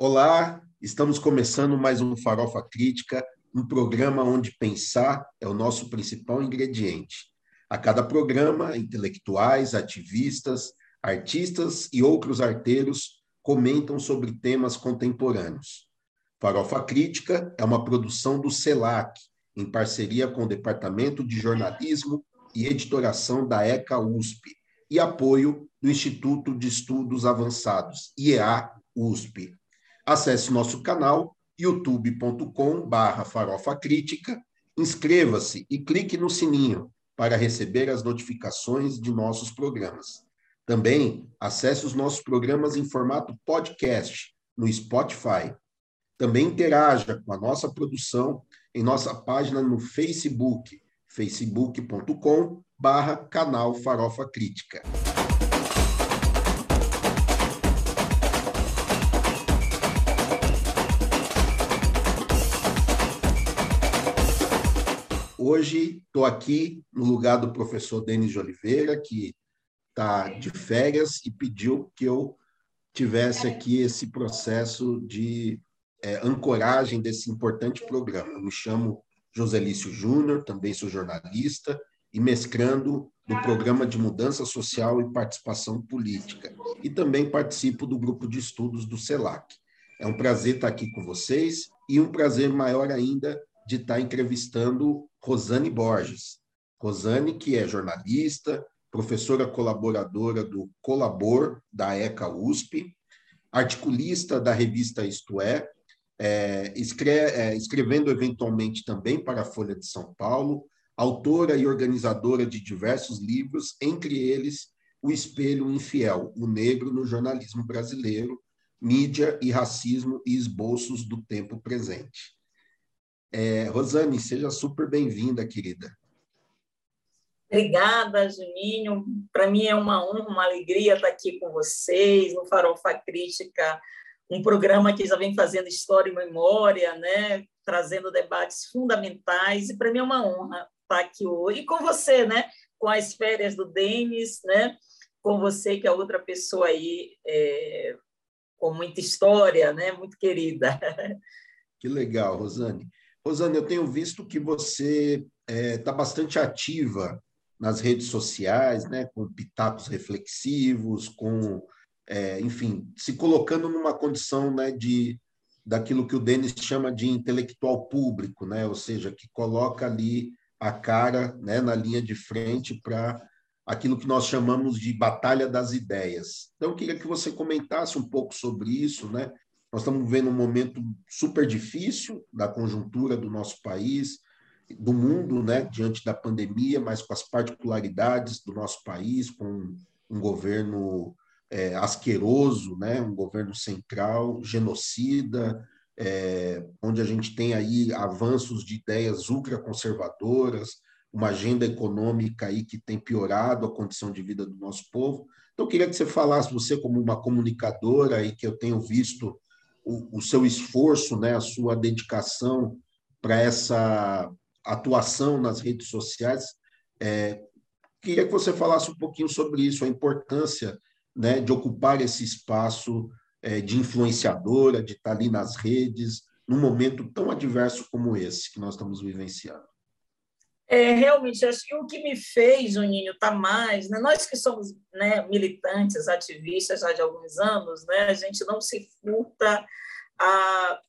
Olá, estamos começando mais um Farofa Crítica, um programa onde pensar é o nosso principal ingrediente. A cada programa, intelectuais, ativistas, artistas e outros arteiros comentam sobre temas contemporâneos. Farofa Crítica é uma produção do CELAC, em parceria com o Departamento de Jornalismo e Editoração da ECA USP e apoio do Instituto de Estudos Avançados, IEA USP. Acesse nosso canal youtube.com/barra farofa crítica, inscreva-se e clique no sininho para receber as notificações de nossos programas. Também acesse os nossos programas em formato podcast no Spotify. Também interaja com a nossa produção em nossa página no Facebook, facebook.com barra canal Farofa Crítica. Hoje estou aqui no lugar do professor Denis de Oliveira, que está de férias e pediu que eu tivesse aqui esse processo de é, ancoragem desse importante programa. Eu me chamo Joselício Júnior, também sou jornalista e mescrando do Programa de Mudança Social e Participação Política. E também participo do grupo de estudos do CELAC. É um prazer estar aqui com vocês e um prazer maior ainda de estar entrevistando Rosane Borges. Rosane, que é jornalista, professora colaboradora do Colabor, da ECA USP, articulista da revista Isto É, é, escre é, escrevendo eventualmente também para a Folha de São Paulo, autora e organizadora de diversos livros, entre eles O Espelho Infiel, o Negro no Jornalismo Brasileiro, Mídia e Racismo e Esboços do Tempo Presente. É, Rosane, seja super bem-vinda, querida. Obrigada, Juninho. Para mim é uma honra, uma alegria estar aqui com vocês no Farofa Crítica, um programa que já vem fazendo história e memória, né? trazendo debates fundamentais. E para mim é uma honra estar aqui hoje. E com você, né? com as férias do Denis, né? com você, que é outra pessoa aí é, com muita história, né? muito querida. Que legal, Rosane. Rosane, eu tenho visto que você está é, tá bastante ativa nas redes sociais, né, com pitacos reflexivos, com, é, enfim, se colocando numa condição né, de daquilo que o Denis chama de intelectual público, né, ou seja, que coloca ali a cara né, na linha de frente para aquilo que nós chamamos de batalha das ideias. Então, eu queria que você comentasse um pouco sobre isso, né? Nós estamos vivendo um momento super difícil da conjuntura do nosso país, do mundo, né, diante da pandemia, mas com as particularidades do nosso país, com um governo é, asqueroso, né, um governo central, genocida, é, onde a gente tem aí avanços de ideias ultraconservadoras, uma agenda econômica aí que tem piorado a condição de vida do nosso povo. Então, eu queria que você falasse, você como uma comunicadora aí que eu tenho visto o, seu esforço, né, a sua dedicação para essa atuação nas redes sociais. É, queria que você falasse um pouquinho sobre isso, a importância né, de ocupar esse espaço é, de influenciadora, de estar ali nas redes, num momento tão adverso como esse que nós estamos vivenciando. É, realmente, acho que o que me fez, Juninho, tá mais, né? nós que somos né, militantes, ativistas já de alguns anos, né, a gente não se furta a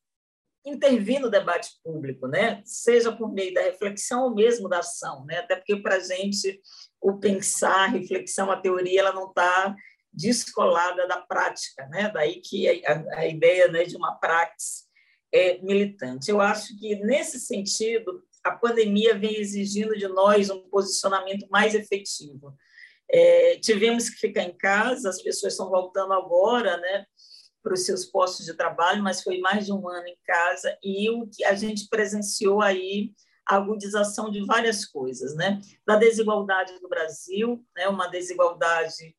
intervir no debate público, né? seja por meio da reflexão ou mesmo da ação, né? até porque para a gente o pensar, a reflexão, a teoria, ela não está descolada da prática, né? daí que a, a ideia né, de uma praxis é militante. Eu acho que, nesse sentido, a pandemia vem exigindo de nós um posicionamento mais efetivo. É, tivemos que ficar em casa, as pessoas estão voltando agora, né, para os seus postos de trabalho, mas foi mais de um ano em casa e o que a gente presenciou aí a agudização de várias coisas, né, da desigualdade do Brasil, né, uma desigualdade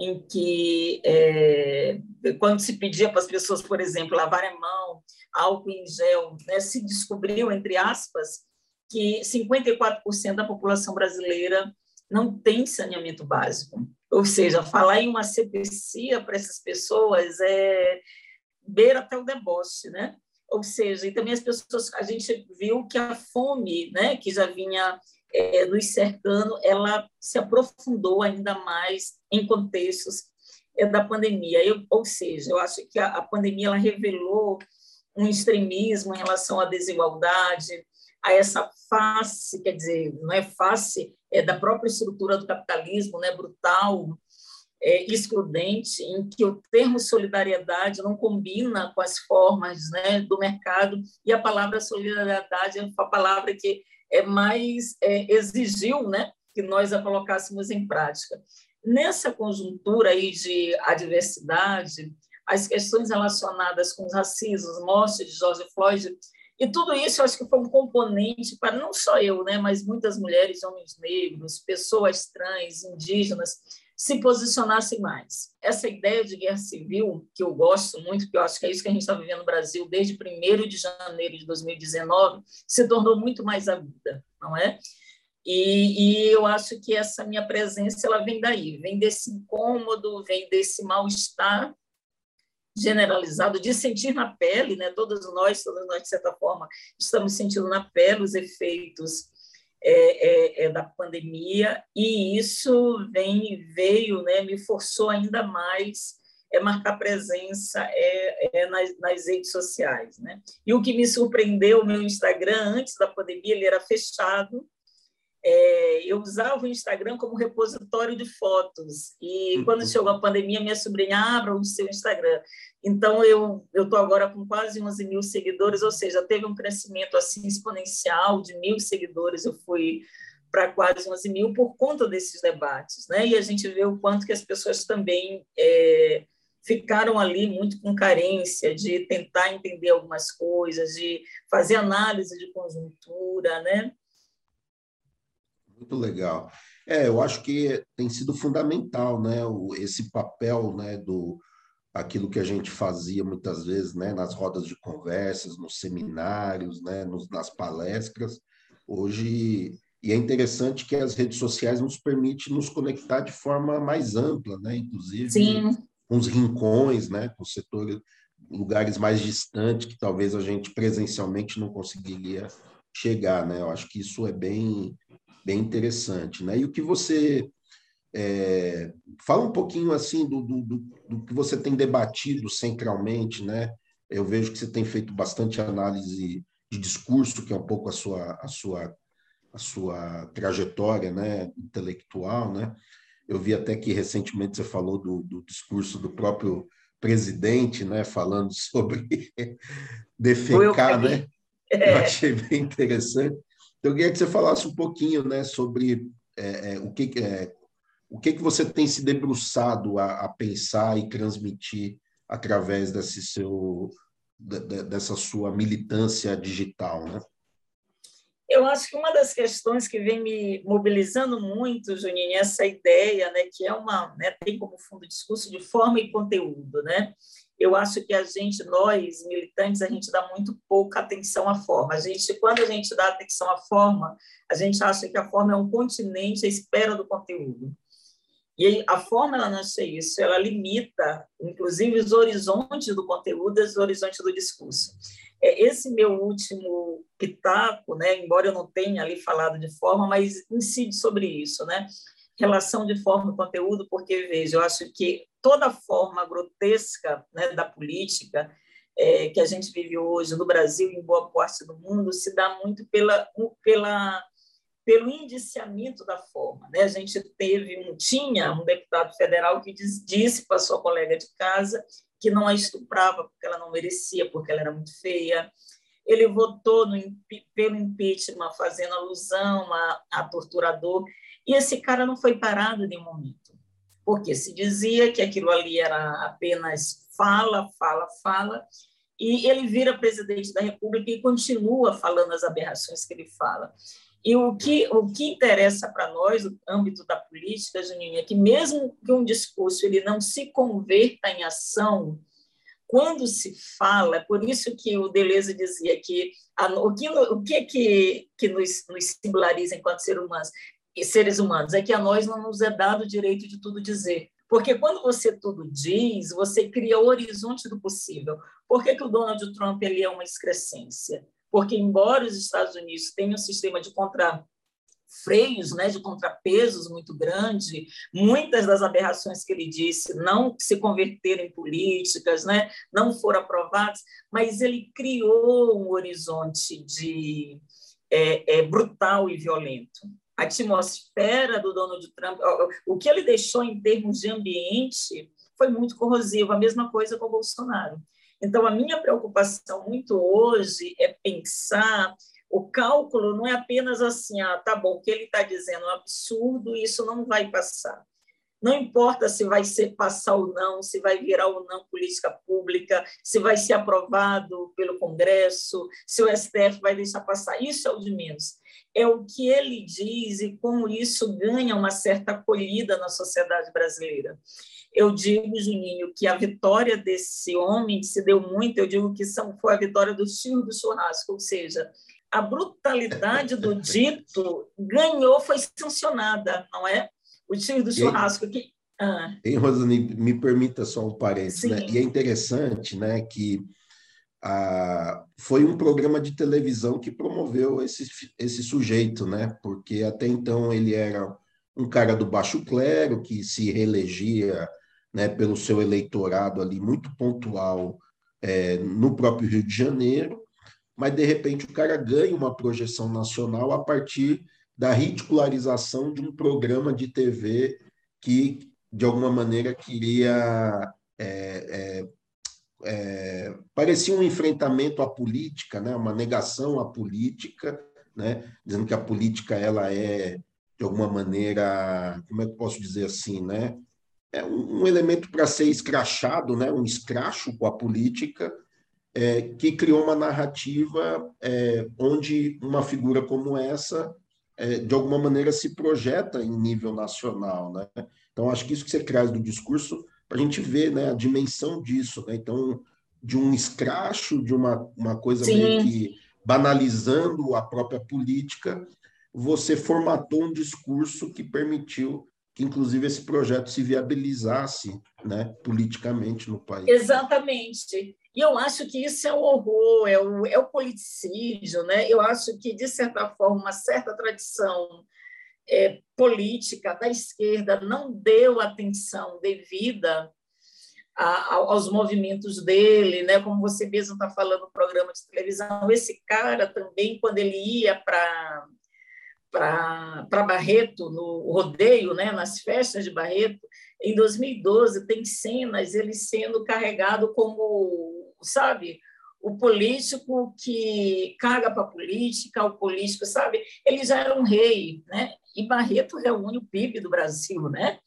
em que é, quando se pedia para as pessoas, por exemplo, lavarem a mão, álcool em gel, né, se descobriu entre aspas que 54% da população brasileira não tem saneamento básico. Ou seja, falar em uma CPCIA para essas pessoas é beira até o deboche, né? Ou seja, e também as pessoas, a gente viu que a fome, né, que já vinha é, nos cercando, ela se aprofundou ainda mais em contextos é, da pandemia. Eu, ou seja, eu acho que a, a pandemia ela revelou um extremismo em relação à desigualdade, a essa face, quer dizer, não é face é da própria estrutura do capitalismo, né, brutal, é, excludente, em que o termo solidariedade não combina com as formas né, do mercado, e a palavra solidariedade é a palavra que é mais é, exigiu né, que nós a colocássemos em prática. Nessa conjuntura aí de adversidade, as questões relacionadas com os racismos, morte de George Floyd, e tudo isso eu acho que foi um componente para não só eu, né, mas muitas mulheres, homens negros, pessoas trans, indígenas, se posicionassem mais. Essa ideia de guerra civil, que eu gosto muito, que eu acho que é isso que a gente está vivendo no Brasil desde 1 de janeiro de 2019, se tornou muito mais aguda, não é? E, e, eu acho que essa minha presença ela vem daí, vem desse incômodo, vem desse mal-estar generalizado, de sentir na pele, né? Todos nós, todos nós, de certa forma, estamos sentindo na pele os efeitos é, é, é, da pandemia, e isso vem veio, né, me forçou ainda mais é marcar presença é, é nas, nas, redes sociais, né? E o que me surpreendeu, meu Instagram antes da pandemia ele era fechado, é, eu usava o Instagram como repositório de fotos. E quando uhum. chegou a pandemia, minha sobrinha abra o seu Instagram. Então, eu estou agora com quase 11 mil seguidores, ou seja, teve um crescimento assim exponencial de mil seguidores. Eu fui para quase 11 mil por conta desses debates. Né? E a gente vê o quanto que as pessoas também é, ficaram ali muito com carência de tentar entender algumas coisas, de fazer análise de conjuntura, né? Muito legal. É, eu acho que tem sido fundamental, né, esse papel, né, do aquilo que a gente fazia muitas vezes, né, nas rodas de conversas, nos seminários, né, nos, nas palestras. Hoje e é interessante que as redes sociais nos permitem nos conectar de forma mais ampla, né, inclusive Sim. com os rincões, né, com setores lugares mais distantes que talvez a gente presencialmente não conseguiria chegar, né? Eu acho que isso é bem bem interessante. Né? E o que você. É, fala um pouquinho assim do, do, do, que você tem debatido centralmente, né? Eu vejo que você tem feito bastante análise de discurso, que é um pouco a sua, a sua, a sua trajetória né? intelectual, né? Eu vi até que recentemente você falou do, do discurso do próprio presidente, né? Falando sobre defecar, né? Eu achei bem interessante. Então, eu queria que você falasse um pouquinho né, sobre é, é, o, que, é, o que, que você tem se debruçado a, a pensar e transmitir através desse seu, de, dessa sua militância digital, né? Eu acho que uma das questões que vem me mobilizando muito, Juninho, é essa ideia, né, que é uma, né, tem como fundo discurso de forma e conteúdo, né? Eu acho que a gente, nós, militantes, a gente dá muito pouca atenção à forma. A gente, quando a gente dá atenção à forma, a gente acha que a forma é um continente à espera do conteúdo. E a forma, ela não é isso, ela limita, inclusive, os horizontes do conteúdo e os horizontes do discurso. É, esse meu último pitaco, né, embora eu não tenha ali falado de forma, mas incide sobre isso, né? Relação de forma e conteúdo, porque, veja, eu acho que toda forma grotesca né, da política é, que a gente vive hoje no Brasil e em boa parte do mundo se dá muito pela, pela, pelo indiciamento da forma. Né? A gente teve um, tinha um deputado federal que diz, disse para sua colega de casa que não a estuprava porque ela não merecia, porque ela era muito feia. Ele votou no, pelo impeachment, fazendo alusão a, a torturador. E esse cara não foi parado nenhum momento, porque se dizia que aquilo ali era apenas fala, fala, fala, e ele vira presidente da República e continua falando as aberrações que ele fala. E o que, o que interessa para nós, no âmbito da política, Juninho, é que mesmo que um discurso ele não se converta em ação, quando se fala, é por isso que o Deleuze dizia que a, o que, o que, é que, que nos, nos singulariza enquanto seres humanos seres humanos, é que a nós não nos é dado o direito de tudo dizer. Porque quando você tudo diz, você cria o horizonte do possível. Por que, que o Donald Trump ele é uma excrescência? Porque, embora os Estados Unidos tenham um sistema de contra freios, né, de contrapesos muito grande, muitas das aberrações que ele disse não se converteram em políticas, né, não foram aprovadas, mas ele criou um horizonte de é, é, brutal e violento. A atmosfera do Donald Trump, o que ele deixou em termos de ambiente foi muito corrosivo, a mesma coisa com o Bolsonaro. Então, a minha preocupação muito hoje é pensar o cálculo não é apenas assim, ah, tá bom, o que ele está dizendo é um absurdo, isso não vai passar. Não importa se vai ser passar ou não, se vai virar ou não política pública, se vai ser aprovado pelo Congresso, se o STF vai deixar passar, isso é o de menos. É o que ele diz e como isso ganha uma certa acolhida na sociedade brasileira. Eu digo, Juninho, que a vitória desse homem se deu muito, eu digo que são, foi a vitória do tio do churrasco, ou seja, a brutalidade do dito ganhou, foi sancionada, não é? O tio do churrasco que. Ah. Em Rosane, me permita só um parênteses, né? E é interessante, né, que foi um programa de televisão que promoveu esse, esse sujeito, né? Porque até então ele era um cara do baixo clero que se reelegia, né, pelo seu eleitorado ali muito pontual é, no próprio Rio de Janeiro mas de repente o cara ganha uma projeção nacional a partir da ridicularização de um programa de TV que, de alguma maneira, queria. É, é, é, parecia um enfrentamento à política, né? uma negação à política, né? dizendo que a política ela é, de alguma maneira, como é que posso dizer assim, né? é um, um elemento para ser escrachado, né? um escracho com a política, é, que criou uma narrativa é, onde uma figura como essa, é, de alguma maneira, se projeta em nível nacional. Né? Então, acho que isso que você traz do discurso, para a gente ver né, a dimensão disso. Né? Então, de um escracho, de uma, uma coisa Sim. meio que banalizando a própria política, você formatou um discurso que permitiu que, inclusive, esse projeto se viabilizasse né, politicamente no país. Exatamente. E eu acho que isso é o horror, é o, é o politicídio. Né? Eu acho que, de certa forma, uma certa tradição é, política da esquerda não deu atenção devida a, aos movimentos dele, né? como você mesmo está falando no programa de televisão. Esse cara também, quando ele ia para para Barreto, no rodeio, né, nas festas de Barreto, em 2012, tem cenas ele sendo carregado como sabe? O político que caga para a política, o político, sabe? Ele já era um rei, né? E Barreto reúne o PIB do Brasil, né?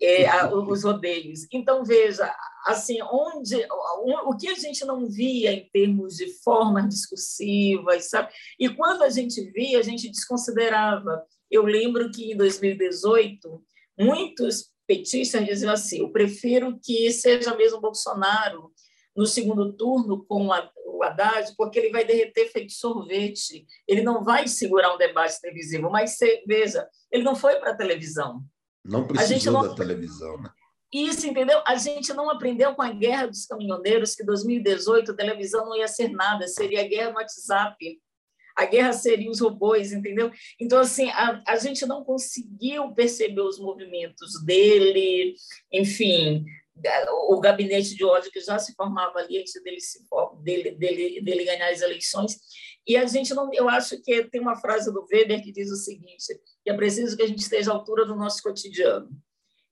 É, a, os rodeios. Então, veja, assim, onde o, o que a gente não via em termos de formas discursivas, sabe? E quando a gente via, a gente desconsiderava. Eu lembro que em 2018, muitos petistas diziam assim: eu prefiro que seja mesmo Bolsonaro no segundo turno com o Haddad, porque ele vai derreter feito sorvete. Ele não vai segurar um debate televisivo, mas veja, ele não foi para a televisão. Não precisou não... da televisão, né? Isso, entendeu? A gente não aprendeu com a guerra dos caminhoneiros que 2018 a televisão não ia ser nada, seria a guerra no WhatsApp. A guerra seria os robôs, entendeu? Então, assim, a, a gente não conseguiu perceber os movimentos dele, enfim, o gabinete de ódio que já se formava ali antes dele, se, dele, dele, dele ganhar as eleições. E a gente não, eu acho que tem uma frase do Weber que diz o seguinte: que é preciso que a gente esteja à altura do nosso cotidiano.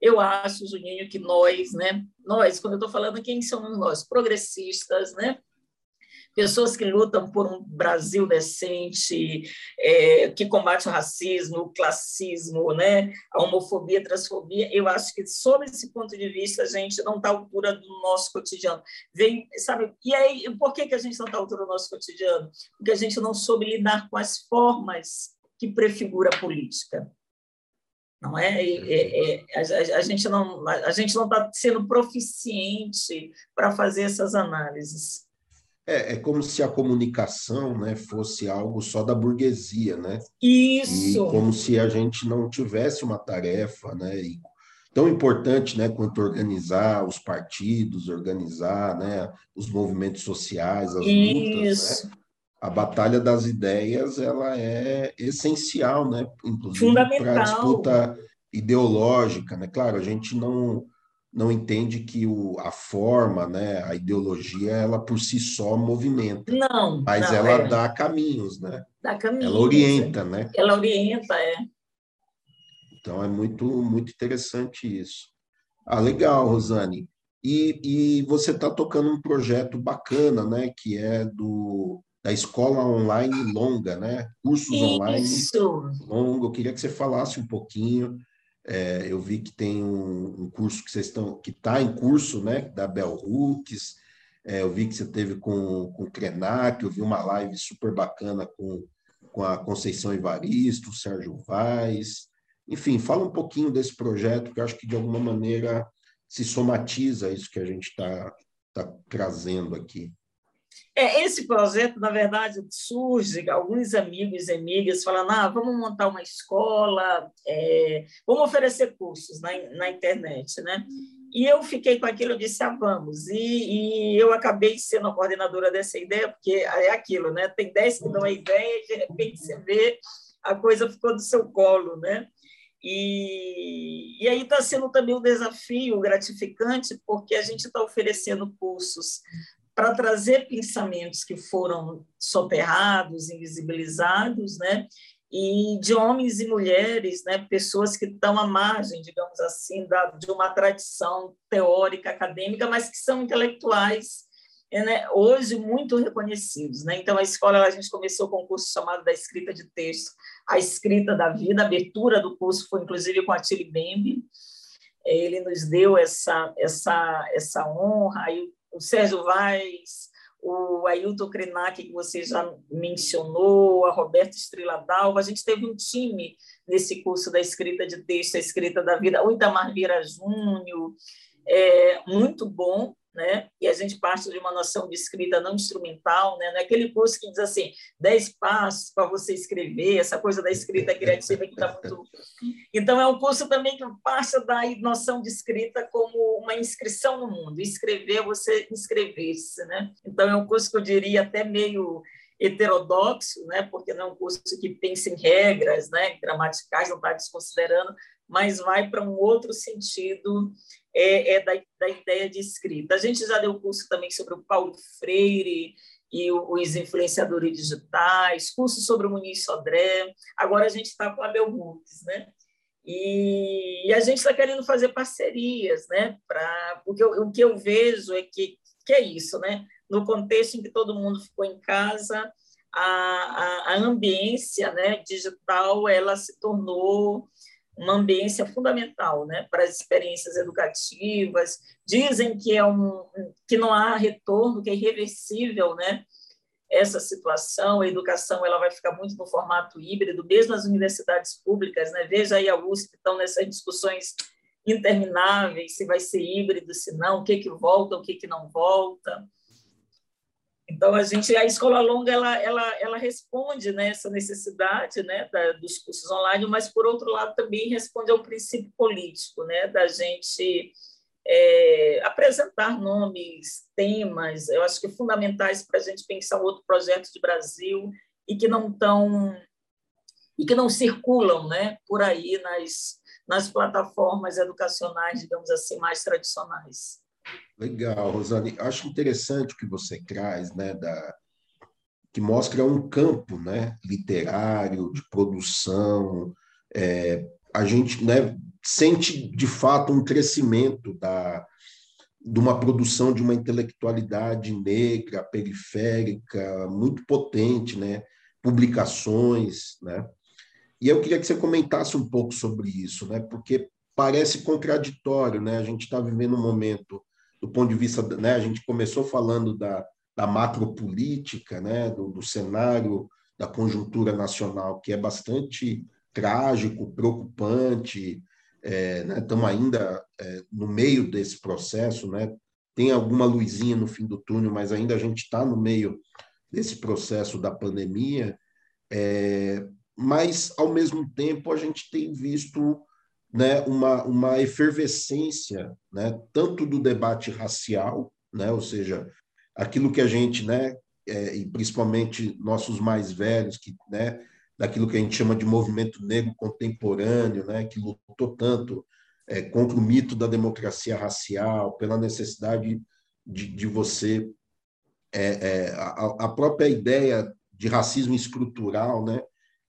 Eu acho, Juninho, que nós, né, nós, quando eu estou falando quem somos nós, progressistas, né, pessoas que lutam por um Brasil decente, é, que combate o racismo, o classismo, né, a homofobia, a transfobia. Eu acho que, sob esse ponto de vista, a gente não está à altura do nosso cotidiano. Vem, sabe? E aí, por que, que a gente não está à altura do nosso cotidiano? Porque a gente não soube lidar com as formas que prefigura a política não é? é, é a, a, gente não a gente não está sendo proficiente para fazer essas análises. É, é como se a comunicação né, fosse algo só da burguesia, né? Isso! E como se a gente não tivesse uma tarefa, né? E, tão importante, né, quanto organizar os partidos, organizar, né, os movimentos sociais, as lutas, né? A batalha das ideias, ela é essencial, né, inclusive para a disputa ideológica, né? Claro, a gente não não entende que o, a forma, né, a ideologia, ela por si só movimenta. Não. Mas não, ela é. dá caminhos, né? Dá caminhos. Ela orienta, né? Ela orienta, é. Então é muito, muito interessante isso. Ah, legal, Rosane. E, e você está tocando um projeto bacana, né? Que é do da escola online longa, né? Cursos isso. online longo. Eu queria que você falasse um pouquinho. É, eu vi que tem um, um, curso que vocês estão, que está em curso, né? Da Bel Hooks. É, eu vi que você teve com, com o Krenak, eu vi uma live super bacana com, com a Conceição Evaristo, o Sérgio Vaz. Enfim, fala um pouquinho desse projeto, que eu acho que de alguma maneira se somatiza isso que a gente está tá trazendo aqui. É, esse projeto, na verdade, surge alguns amigos e amigas falando: ah, vamos montar uma escola, é, vamos oferecer cursos na, na internet, né? E eu fiquei com aquilo, eu disse, ah, vamos. E, e, eu acabei sendo a coordenadora dessa ideia, porque é aquilo, né? Tem dez que dão a ideia e, de repente, você vê, a coisa ficou do seu colo, né? E, e aí está sendo também um desafio gratificante, porque a gente está oferecendo cursos para trazer pensamentos que foram soterrados, invisibilizados, né? E de homens e mulheres, né? Pessoas que estão à margem, digamos assim, da, de uma tradição teórica, acadêmica, mas que são intelectuais é, né, hoje muito reconhecidos. Né? Então, a escola, a gente começou com um curso chamado da escrita de texto, a escrita da vida, a abertura do curso foi, inclusive, com a Tilly Bembe, ele nos deu essa, essa, essa honra, aí o Sérgio Vaz, o Ailton Krenak, que você já mencionou, a Roberta Estrela Dalva, a gente teve um time nesse curso da escrita de texto, a escrita da vida, o Itamar Vieira Júnior, é, muito bom, né? E a gente parte de uma noção de escrita não instrumental, né? Não é aquele curso que diz assim, dez passos para você escrever, essa coisa da escrita criativa que está muito... Então, é um curso também que parte da noção de escrita como uma inscrição no mundo. Escrever, você inscrever-se, né? Então, é um curso que eu diria até meio heterodoxo, né? Porque não é um curso que pensa em regras, né? Gramaticais, não está desconsiderando, mas vai para um outro sentido é, é da, da, ideia de escrita. A gente já deu curso também sobre o Paulo Freire e os influenciadores digitais, curso sobre o Muniz Sodré, agora a gente está com a Bel Hooks, né? E, e, a gente está querendo fazer parcerias, né? Pra, porque eu, o que eu vejo é que, que é isso, né? No contexto em que todo mundo ficou em casa, a, a, a ambiência né, digital ela se tornou uma ambiência fundamental né, para as experiências educativas. Dizem que, é um, que não há retorno, que é irreversível né, essa situação. A educação ela vai ficar muito no formato híbrido, mesmo as universidades públicas. Né? Veja aí a USP, estão nessas discussões intermináveis, se vai ser híbrido, se não, o que, que volta, o que, que não volta. Então a gente a escola longa ela ela, ela responde né, essa necessidade né, da, dos cursos online, mas por outro lado também responde ao princípio político né, da gente é, apresentar nomes, temas, eu acho que fundamentais para a gente pensar outro projeto de Brasil e que não estão e que não circulam né, por aí nas, nas plataformas educacionais, digamos assim, mais tradicionais. Legal, Rosane. Acho interessante o que você traz, né, da, que mostra um campo né, literário, de produção. É, a gente né, sente, de fato, um crescimento da, de uma produção de uma intelectualidade negra, periférica, muito potente, né? publicações. Né? E eu queria que você comentasse um pouco sobre isso, né? porque parece contraditório. Né? A gente está vivendo um momento do ponto de vista, né, a gente começou falando da, da macropolítica, né, do, do cenário da conjuntura nacional, que é bastante trágico, preocupante, é, né, estamos ainda é, no meio desse processo, né, tem alguma luzinha no fim do túnel, mas ainda a gente está no meio desse processo da pandemia, é, mas, ao mesmo tempo, a gente tem visto né, uma, uma efervescência, né, tanto do debate racial, né, ou seja, aquilo que a gente, né, é, e principalmente nossos mais velhos, que, né, daquilo que a gente chama de movimento negro contemporâneo, né, que lutou tanto é, contra o mito da democracia racial, pela necessidade de, de você é, é, a, a, própria ideia de racismo estrutural, né,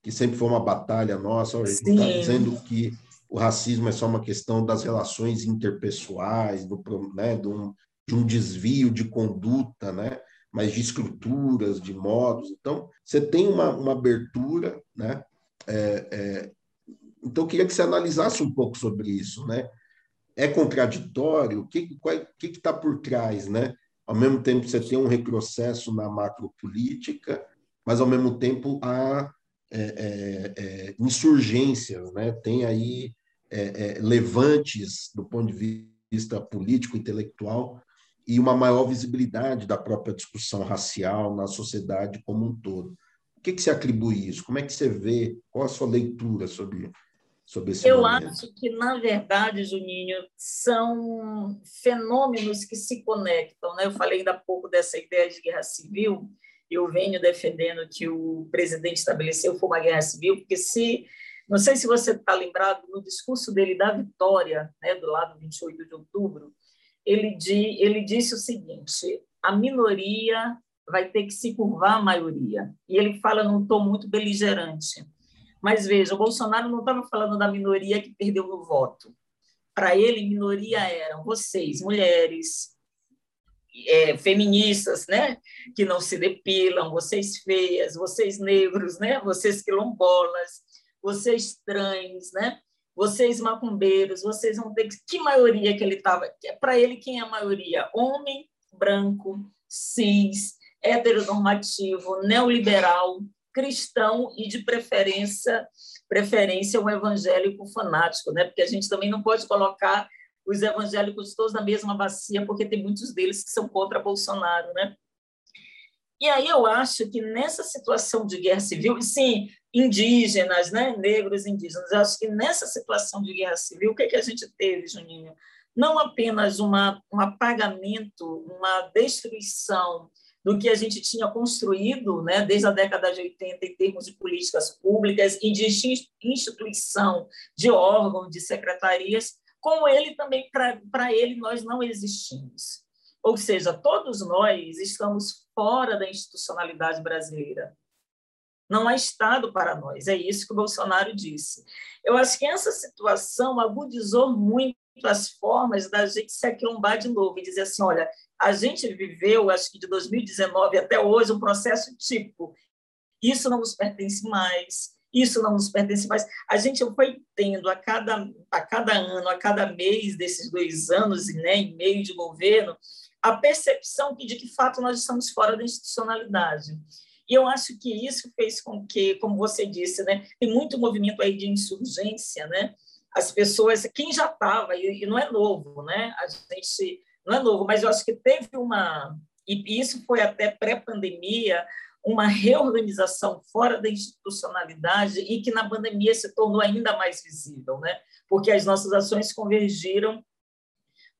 que sempre foi uma batalha nossa, a gente está dizendo que o racismo é só uma questão das relações interpessoais, do, né, de, um, de um desvio de conduta, né, mas de estruturas, de modos. Então, você tem uma, uma abertura, né? É, é, então, eu queria que você analisasse um pouco sobre isso, né? É contraditório? O que está por trás, né? Ao mesmo tempo, você tem um retrocesso na macropolítica, mas, ao mesmo tempo, há é, é, é insurgências, né? Tem aí é, é, levantes do ponto de vista político, intelectual, e uma maior visibilidade da própria discussão racial na sociedade como um todo. O que, que se atribui isso? Como é que você vê? Qual a sua leitura sobre, sobre esse Eu momento? acho que, na verdade, Juninho, são fenômenos que se conectam. Né? Eu falei ainda há pouco dessa ideia de guerra civil, eu venho defendendo que o presidente estabeleceu foi uma guerra civil, porque se não sei se você está lembrado no discurso dele da vitória, né, do lado 28 de outubro, ele, di, ele disse o seguinte: a minoria vai ter que se curvar à maioria. E ele fala num tom muito beligerante. Mas veja, o Bolsonaro não estava falando da minoria que perdeu no voto. Para ele, minoria eram vocês, mulheres, é, feministas, né, que não se depilam, vocês feias, vocês negros, né, vocês quilombolas, vocês trans, né? Vocês macumbeiros, vocês vão ter que que maioria que ele estava, para ele quem é a maioria? Homem branco, cis, heteronormativo, neoliberal, cristão e de preferência preferência um evangélico fanático, né? Porque a gente também não pode colocar os evangélicos todos na mesma bacia, porque tem muitos deles que são contra Bolsonaro, né? E aí eu acho que nessa situação de guerra civil, sim, indígenas, né, negros indígenas, eu acho que nessa situação de guerra civil, o que, é que a gente teve, Juninho? Não apenas uma, um apagamento, uma destruição do que a gente tinha construído né, desde a década de 80 em termos de políticas públicas e de instituição de órgãos, de secretarias, como ele também, para ele, nós não existimos. Ou seja, todos nós estamos fora da institucionalidade brasileira. Não há Estado para nós, é isso que o Bolsonaro disse. Eu acho que essa situação agudizou muito as formas da gente se aquilombar de novo e dizer assim: olha, a gente viveu, acho que de 2019 até hoje, um processo tipo: isso não nos pertence mais, isso não nos pertence mais. A gente foi tendo a cada, a cada ano, a cada mês desses dois anos né, e meio de governo, a percepção de que, de fato, nós estamos fora da institucionalidade. E eu acho que isso fez com que, como você disse, né, tem muito movimento aí de insurgência, né? As pessoas, quem já estava, e, não é novo, né? A gente não é novo, mas eu acho que teve uma, e isso foi até pré-pandemia, uma reorganização fora da institucionalidade e que na pandemia se tornou ainda mais visível, né? Porque as nossas ações convergiram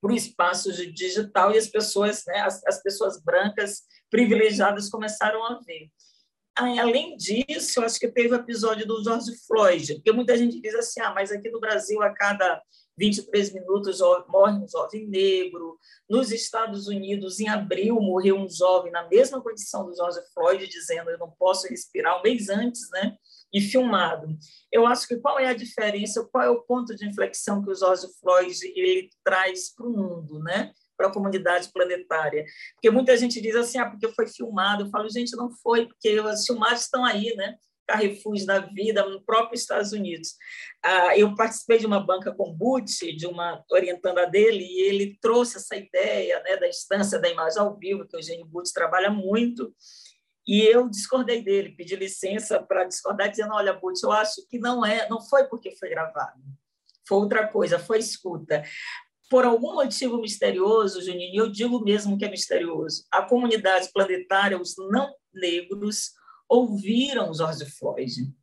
para o espaço digital e as pessoas, né, as, as pessoas brancas privilegiadas começaram a ver. Além disso, eu acho que teve o episódio do George Floyd, porque muita gente diz assim, ah, mas aqui no Brasil, a cada 23 minutos morre um jovem negro. Nos Estados Unidos, em abril, morreu um jovem na mesma condição do George Floyd, dizendo eu não posso respirar, um mês antes, né? e filmado. Eu acho que qual é a diferença, qual é o ponto de inflexão que o George Floyd ele traz para o mundo, né? Para a comunidade planetária. Porque muita gente diz assim, ah, porque foi filmado. Eu falo, gente, não foi, porque as filmagens estão aí, né? Carrefour da vida, no próprio Estados Unidos. Ah, eu participei de uma banca com Butch, de uma orientanda dele, e ele trouxe essa ideia né, da instância da imagem ao vivo, que o Eugênio Butch trabalha muito, e eu discordei dele, pedi licença para discordar, dizendo: olha, Butch, eu acho que não é, não foi porque foi gravado, foi outra coisa, foi escuta. Por algum motivo misterioso, Juninho, eu digo mesmo que é misterioso, a comunidade planetária, os não negros, ouviram George Floyd.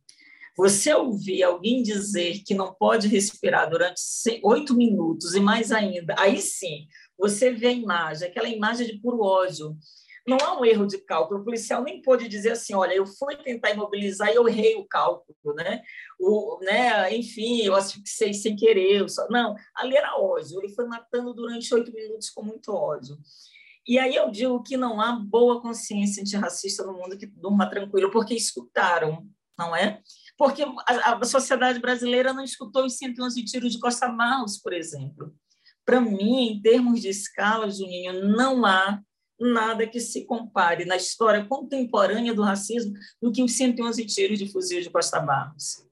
Você ouvir alguém dizer que não pode respirar durante oito minutos e mais ainda, aí sim, você vê a imagem, aquela imagem de puro ódio. Não há um erro de cálculo. O policial nem pode dizer assim, olha, eu fui tentar imobilizar e eu errei o cálculo, né? O, né? Enfim, eu asfixiei sem querer. Só... Não, ali era ódio. Ele foi matando durante oito minutos com muito ódio. E aí eu digo que não há boa consciência antirracista no mundo que durma tranquilo, porque escutaram, não é? porque a, a sociedade brasileira não escutou os 111 tiros de Costa Barros, por exemplo. Para mim, em termos de escala, Juninho, não há nada que se compare na história contemporânea do racismo do que os 111 tiros de fuzil de Costa Barros.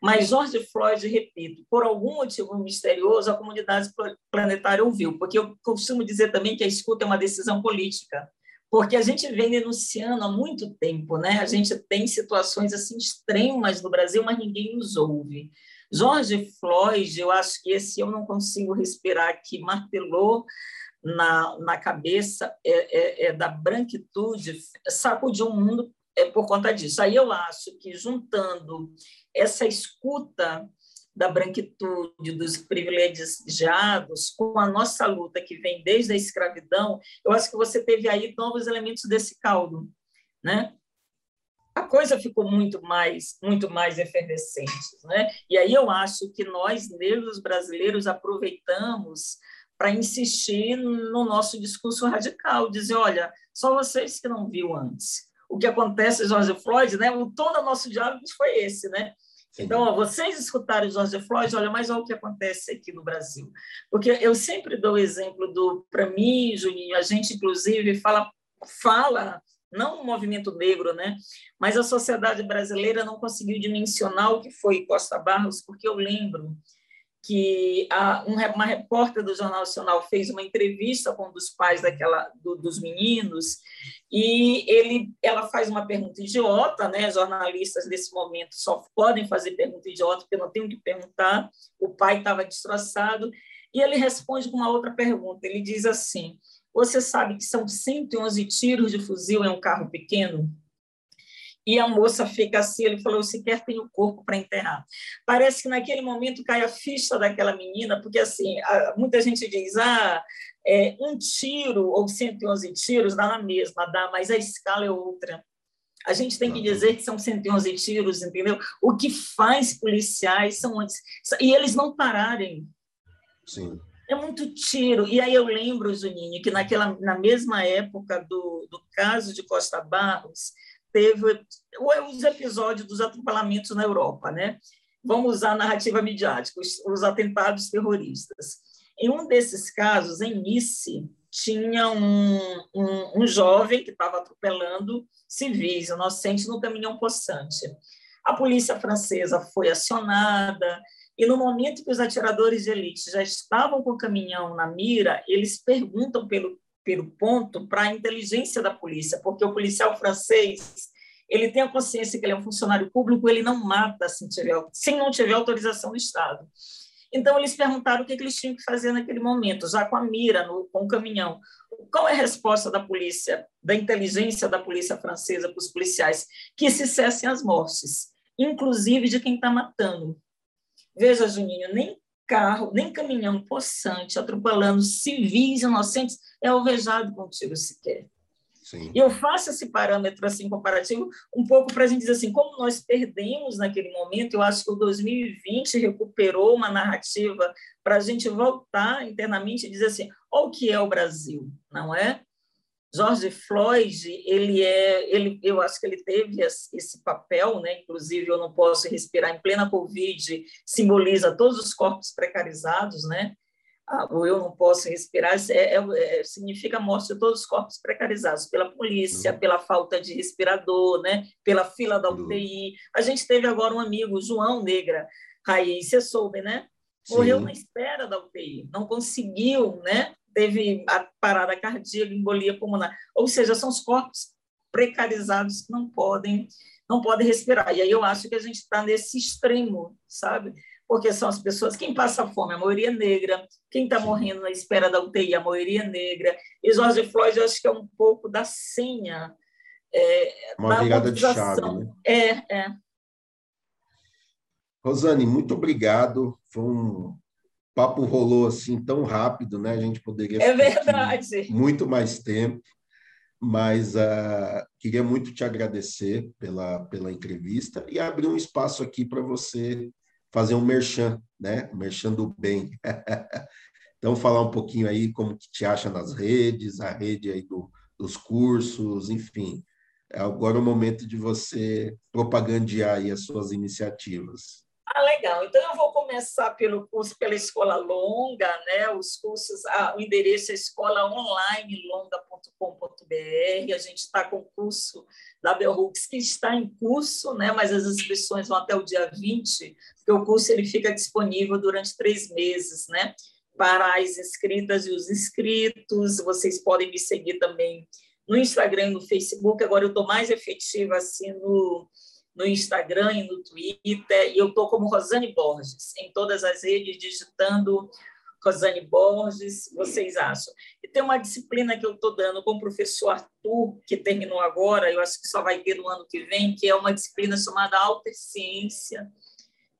Mas George Floyd, repito, por algum motivo misterioso, a comunidade planetária ouviu, porque eu costumo dizer também que a escuta é uma decisão política porque a gente vem denunciando há muito tempo, né? A gente tem situações assim extremas no Brasil, mas ninguém nos ouve. Jorge Floyd, eu acho que esse eu não consigo respirar que martelou na, na cabeça é, é, é da branquitude, sacudiu o mundo é por conta disso. Aí eu acho que juntando essa escuta da branquitude, dos privilegiados, com a nossa luta que vem desde a escravidão, eu acho que você teve aí novos elementos desse caldo, né? A coisa ficou muito mais, muito mais efervescente, né? E aí eu acho que nós negros brasileiros aproveitamos para insistir no nosso discurso radical, dizer, olha, só vocês que não viu antes. O que acontece, Jorge Floyd, né? O tom do nosso diálogo foi esse, né? Então, ó, vocês escutaram George Floyd, olha, mas olha o que acontece aqui no Brasil. Porque eu sempre dou o exemplo do, para mim, Juninho, a gente, inclusive, fala, fala, não o movimento negro, né? Mas a sociedade brasileira não conseguiu dimensionar o que foi Costa Barros, porque eu lembro que uma repórter do Jornal Nacional fez uma entrevista com um dos pais daquela, do, dos meninos e ele, ela faz uma pergunta idiota, né? Jornalistas nesse momento só podem fazer pergunta idiota porque não tem o que perguntar. O pai estava destroçado e ele responde com uma outra pergunta. Ele diz assim: "Você sabe que são 111 tiros de fuzil em um carro pequeno?" E a moça fica assim, ele falou, sequer tem o corpo para enterrar. Parece que naquele momento cai a ficha daquela menina, porque assim, muita gente diz, ah, é, um tiro ou 111 tiros dá na mesma, dá, mas a escala é outra. A gente tem que dizer que são 111 tiros, entendeu? O que faz policiais são antes. E eles não pararem. Sim. É muito tiro. E aí eu lembro, Juninho, que naquela, na mesma época do, do caso de Costa Barros, teve os episódios dos atropelamentos na Europa, né? Vamos usar a narrativa midiática, os, os atentados terroristas. Em um desses casos, em Nice, tinha um, um, um jovem que estava atropelando civis inocentes no caminhão possante. A polícia francesa foi acionada, e no momento que os atiradores de elite já estavam com o caminhão na mira, eles perguntam pelo pelo ponto para a inteligência da polícia, porque o policial francês ele tem a consciência que ele é um funcionário público, ele não mata se, tiver, se não tiver autorização do Estado. Então, eles perguntaram o que, eles tinham que fazer naquele momento, já com a mira, no, com o caminhão. Qual é a resposta da polícia, da inteligência da polícia francesa para os policiais? Que se cessem as mortes, inclusive de quem está matando. Veja, Juninho, nem carro, nem caminhão possante atropelando civis inocentes é alvejado com tiro sequer. Sim. Eu faço esse parâmetro assim comparativo um pouco para a gente dizer assim, como nós perdemos naquele momento, eu acho que o 2020 recuperou uma narrativa para a gente voltar internamente e dizer assim, olha o que é o Brasil, não é? George Floyd, ele é, ele, eu acho que ele teve esse papel, né? Inclusive, eu não posso respirar em plena Covid, simboliza todos os corpos precarizados, né? Ah, o eu não posso respirar é, é, é, significa a morte de todos os corpos precarizados pela polícia, uhum. pela falta de respirador, né? Pela fila da UTI. A gente teve agora um amigo, João Negra, Raiz, você soube, né? Morreu Sim. na espera da UTI, não conseguiu, né? Teve a parada cardíaca, embolia pulmonar. Ou seja, são os corpos precarizados que não podem não podem respirar. E aí eu acho que a gente está nesse extremo, sabe? Porque são as pessoas, quem passa fome, a maioria negra, quem está morrendo na espera da UTI, a maioria negra. E George Floyd, eu acho que é um pouco da senha. É, Uma virada de chave, né? É, é. Rosane, muito obrigado. Foi um papo rolou assim tão rápido, né? A gente poderia é verdade. muito mais tempo, mas uh, queria muito te agradecer pela, pela entrevista e abrir um espaço aqui para você fazer um merchan, né? Merchan do bem. então, falar um pouquinho aí como que te acha nas redes, a rede aí do, dos cursos, enfim. Agora é o momento de você propagandear aí as suas iniciativas. Ah, legal. Então eu vou começar pelo curso pela escola longa, né? Os cursos, ah, o endereço é escolaonlinelonga.com.br. A gente está com o curso da Bellhooks que está em curso, né? Mas as inscrições vão até o dia 20, porque o curso ele fica disponível durante três meses, né? Para as inscritas e os inscritos. Vocês podem me seguir também no Instagram no Facebook. Agora eu estou mais efetiva assim no no Instagram e no Twitter, e eu estou como Rosane Borges, em todas as redes, digitando Rosane Borges, vocês acham? E tem uma disciplina que eu estou dando com o professor Arthur, que terminou agora, eu acho que só vai ter no ano que vem, que é uma disciplina chamada Alta Ciência,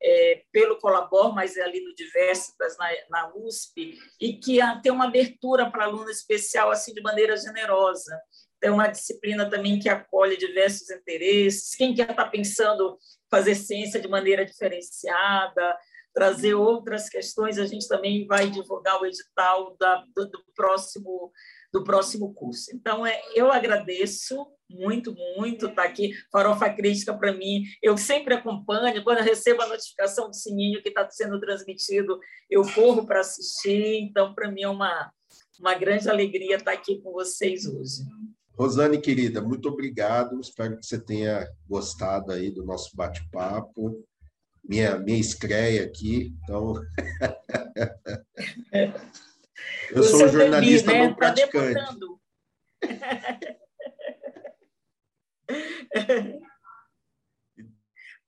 é, pelo Colabor, mas é ali no Diversitas, na, na USP, e que tem uma abertura para aluno especial assim de maneira generosa é uma disciplina também que acolhe diversos interesses. Quem quer estar pensando fazer ciência de maneira diferenciada, trazer outras questões, a gente também vai divulgar o edital da, do, do, próximo do próximo curso. Então, é, eu agradeço muito, muito estar aqui. Farofa Crítica, para mim, eu sempre acompanho. Quando eu recebo a notificação do sininho que está sendo transmitido, eu corro para assistir. Então, para mim, é uma, uma grande alegria estar aqui com vocês hoje. Rosane, querida, muito obrigado. Espero que você tenha gostado aí do nosso bate-papo. Minha, minha estreia aqui. Então. Eu sou um jornalista né? não tá praticante.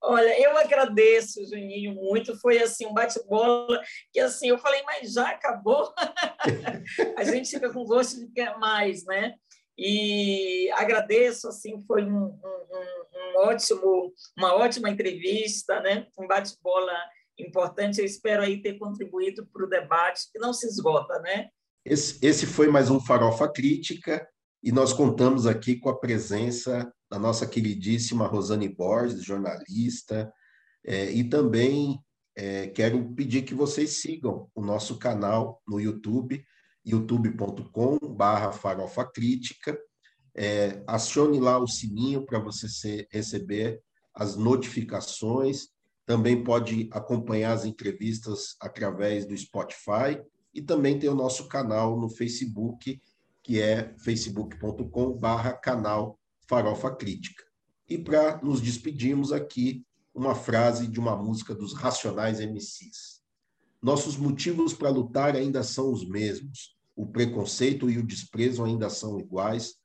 Olha, eu agradeço, Juninho, muito. Foi assim um bate-bola que assim eu falei, mas já acabou. A gente fica com gosto de quer mais, né? E agradeço assim foi um, um, um, ótimo uma ótima entrevista né? Um bate-bola importante. Eu espero aí ter contribuído para o debate que não se esgota né? Esse, esse foi mais um farofa crítica e nós contamos aqui com a presença da nossa queridíssima Rosane Borges jornalista é, e também é, quero pedir que vocês sigam o nosso canal no YouTube youtube.com/barra farofa crítica. É, acione lá o sininho para você ser, receber as notificações. Também pode acompanhar as entrevistas através do Spotify e também tem o nosso canal no Facebook, que é facebook.com/barra canal Farofa Crítica. E para nos despedirmos aqui, uma frase de uma música dos Racionais MCs. Nossos motivos para lutar ainda são os mesmos. O preconceito e o desprezo ainda são iguais.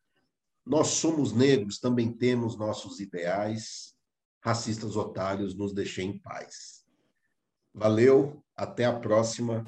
Nós somos negros, também temos nossos ideais. Racistas otários, nos deixem em paz. Valeu, até a próxima.